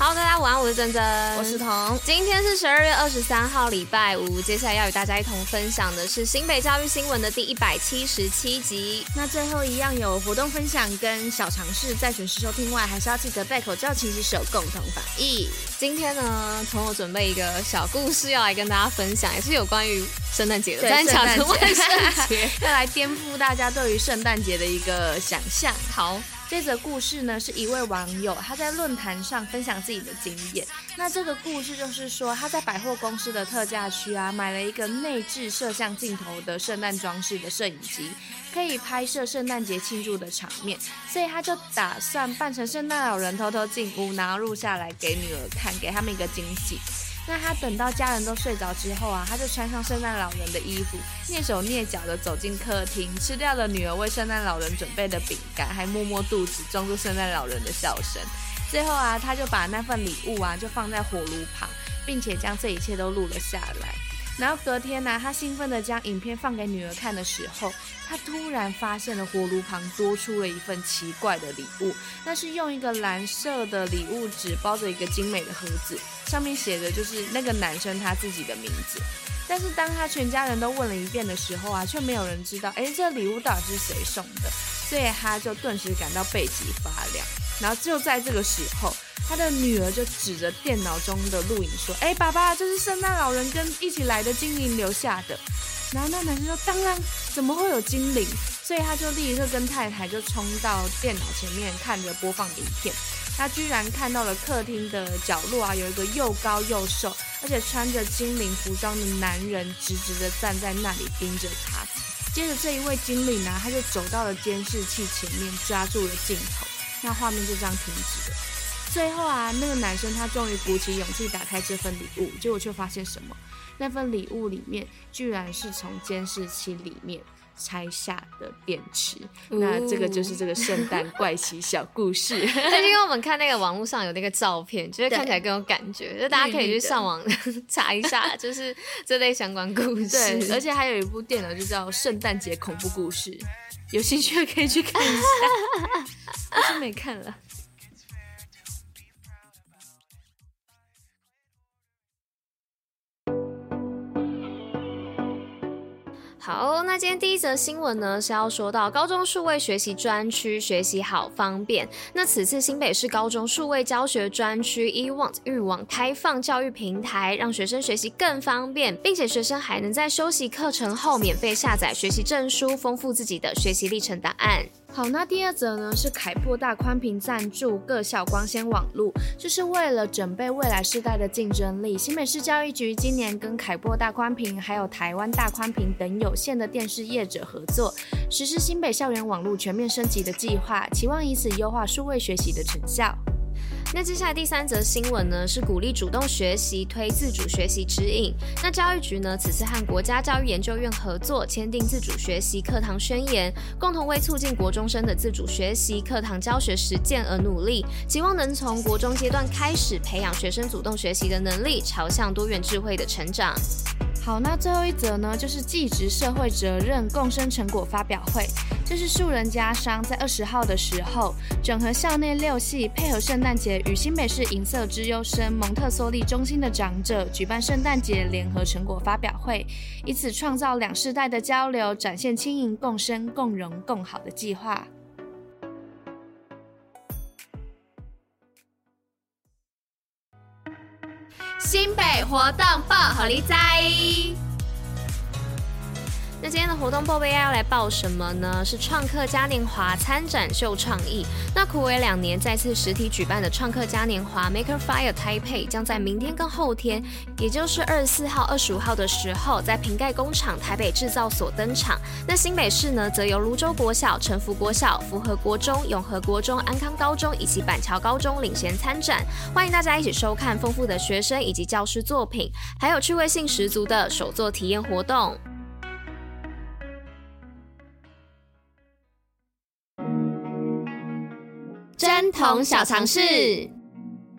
好，大家晚安，我是珍珍，我是彤。今天是十二月二十三号，礼拜五。接下来要与大家一同分享的是新北教育新闻的第一百七十七集。那最后一样有活动分享跟小尝试，在选时收听外，还是要记得戴口罩、勤洗手，共同防疫。今天呢，彤我准备一个小故事要来跟大家分享，也是有关于圣诞节的，对，圣诞节，万圣节 要来颠覆大家对于圣诞节的一个想象。好。这则故事呢，是一位网友他在论坛上分享自己的经验。那这个故事就是说，他在百货公司的特价区啊，买了一个内置摄像镜头的圣诞装饰的摄影机，可以拍摄圣诞节庆祝的场面。所以他就打算扮成圣诞老人，偷偷进屋，然后录下来给女儿看，给他们一个惊喜。那他等到家人都睡着之后啊，他就穿上圣诞老人的衣服，蹑手蹑脚的走进客厅，吃掉了女儿为圣诞老人准备的饼干，还摸摸肚子，装作圣诞老人的笑声。最后啊，他就把那份礼物啊，就放在火炉旁，并且将这一切都录了下来。然后隔天呢、他兴奋地将影片放给女儿看的时候，他突然发现了火炉旁多出了一份奇怪的礼物。那是用一个蓝色的礼物纸包着一个精美的盒子，上面写的就是那个男生他自己的名字。但是当他全家人都问了一遍的时候啊，却没有人知道，哎，这礼物到底是谁送的？所以他就顿时感到背脊发凉。然后就在这个时候。他的女儿就指着电脑中的录影说：“哎，爸爸，这是圣诞老人跟一起来的精灵留下的。”然后那男生说：“当然，怎么会有精灵？”所以他就立刻跟太太就冲到电脑前面看着播放影片。他居然看到了客厅的角落啊，有一个又高又瘦，而且穿着精灵服装的男人直直的站在那里盯着他。接着这一位精灵呢，他就走到了监视器前面，抓住了镜头。那画面就这样停止了。最后啊，那个男生他终于鼓起勇气打开这份礼物，结果却发现什么？那份礼物里面居然是从监视器里面拆下的电池。那这个就是这个圣诞怪奇小故事。那因为我们看那个网络上有那个照片，就是看起来更有感觉，就大家可以去上网 查一下，就是这类相关故事。对，而且还有一部电影就叫《圣诞节恐怖故事》，有兴趣可以去看一下。我是没看了。好，那今天第一则新闻呢，是要说到高中数位学习专区学习好方便。那此次新北市高中数位教学专区 eWant 育网开放教育平台，让学生学习更方便，并且学生还能在休息课程后免费下载学习证书，丰富自己的学习历程档案。好，那第二则呢，是凯擘大宽频赞助各校光纤网络，这、是为了准备未来世代的竞争力。新北市教育局今年跟凯擘大宽频还有台湾大宽频等有线的电视业者合作，实施新北校园网络全面升级的计划，期望以此优化数位学习的成效。那接下来第三则新闻呢，是鼓励主动学习，推自主学习指引。那教育局呢，此次和国家教育研究院合作，签订自主学习课堂宣言，共同为促进国中生的自主学习、课堂教学实践而努力，期望能从国中阶段开始培养学生主动学习的能力，朝向多元智慧的成长。好，那最后一则呢，就是继职社会责任共生成果发表会。这是树人家商在二十号的时候，整合校内六系，配合圣诞节与新北市银色之优生蒙特梭利中心的长者举办圣诞节联合成果发表会，以此创造两世代的交流，展现轻盈共生、共荣共好的计划。新北活动报虎哩在。那今天的活动报备要来报什么呢？是创客嘉年华参展秀创意。那睽违两年再次实体举办的创客嘉年华 Maker Fire Taipei 将在明天跟后天，也就是二十四号、二十五号的时候，在瓶盖工厂台北制造所登场。那新北市呢，则由芦洲国小、成福国小、福和国中、永和国中、安康高中以及板桥高中领衔参展。欢迎大家一起收看丰富的学生以及教师作品，还有趣味性十足的手作体验活动。童小常识。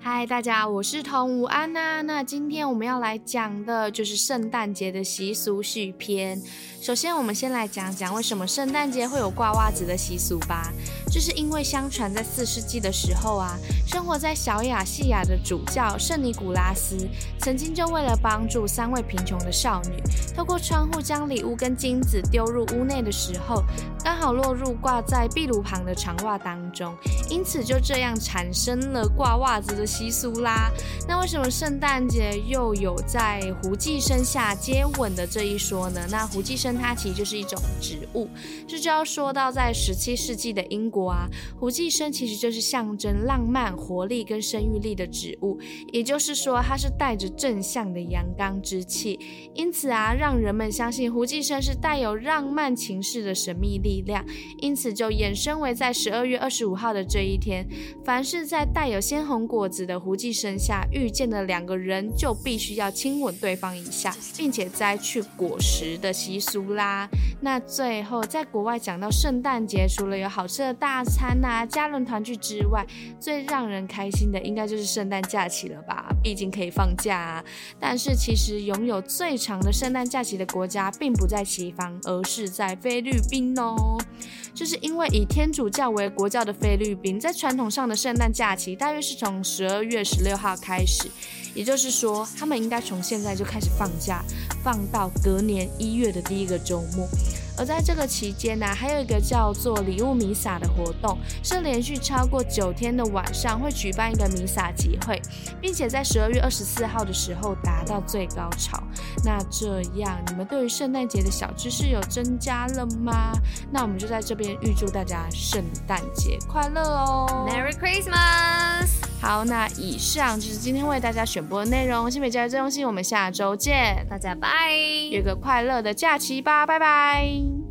嗨，大家，我是童午安娜。那今天我们要来讲的就是圣诞节的习俗续篇。首先，我们先来讲讲为什么圣诞节会有挂袜子的习俗吧。就是因为相传在四世纪的时候啊，生活在小亚细亚的主教圣尼古拉斯，曾经就为了帮助三位贫穷的少女，透过窗户将礼物跟金子丢入屋内的时候，刚好落入挂在壁炉旁的长袜当中，因此就这样产生了挂袜子的习俗啦。那为什么圣诞节又有在槲寄生下接吻的这一说呢？那槲寄生。它其实就是一种植物，这就要说到在十七世纪的英国啊，槲寄生其实就是象征浪漫、活力跟生育力的植物，也就是说它是带着正向的阳刚之气，因此啊，让人们相信槲寄生是带有浪漫情事的神秘力量，因此就衍生为在十二月二十五号的这一天，凡是在带有鲜红果子的槲寄生下遇见的两个人，就必须要亲吻对方一下，并且摘去果实的习俗。啦，那最后在国外讲到圣诞节，除了有好吃的大餐呐、啊、家人团聚之外，最让人开心的应该就是圣诞假期了吧？毕竟可以放假啊。但是其实拥有最长的圣诞假期的国家并不在西方，而是在菲律宾哦。就是因为以天主教为国教的菲律宾，在传统上的圣诞假期大约是从十二月十六号开始，也就是说，他们应该从现在就开始放假，放到隔年一月的第一个周末。而在这个期间呢、还有一个叫做礼物弥撒的活动，是连续超过九天的晚上会举办一个弥撒集会，并且在十二月二十四号的时候达到最高潮。那这样，你们对于圣诞节的小知识有增加了吗？那我们就在这边预祝大家圣诞节快乐哦，Merry Christmas！好，那以上就是今天为大家选播的内容。新北教育最用心，我们下周见，大家拜，有个快乐的假期吧，拜拜。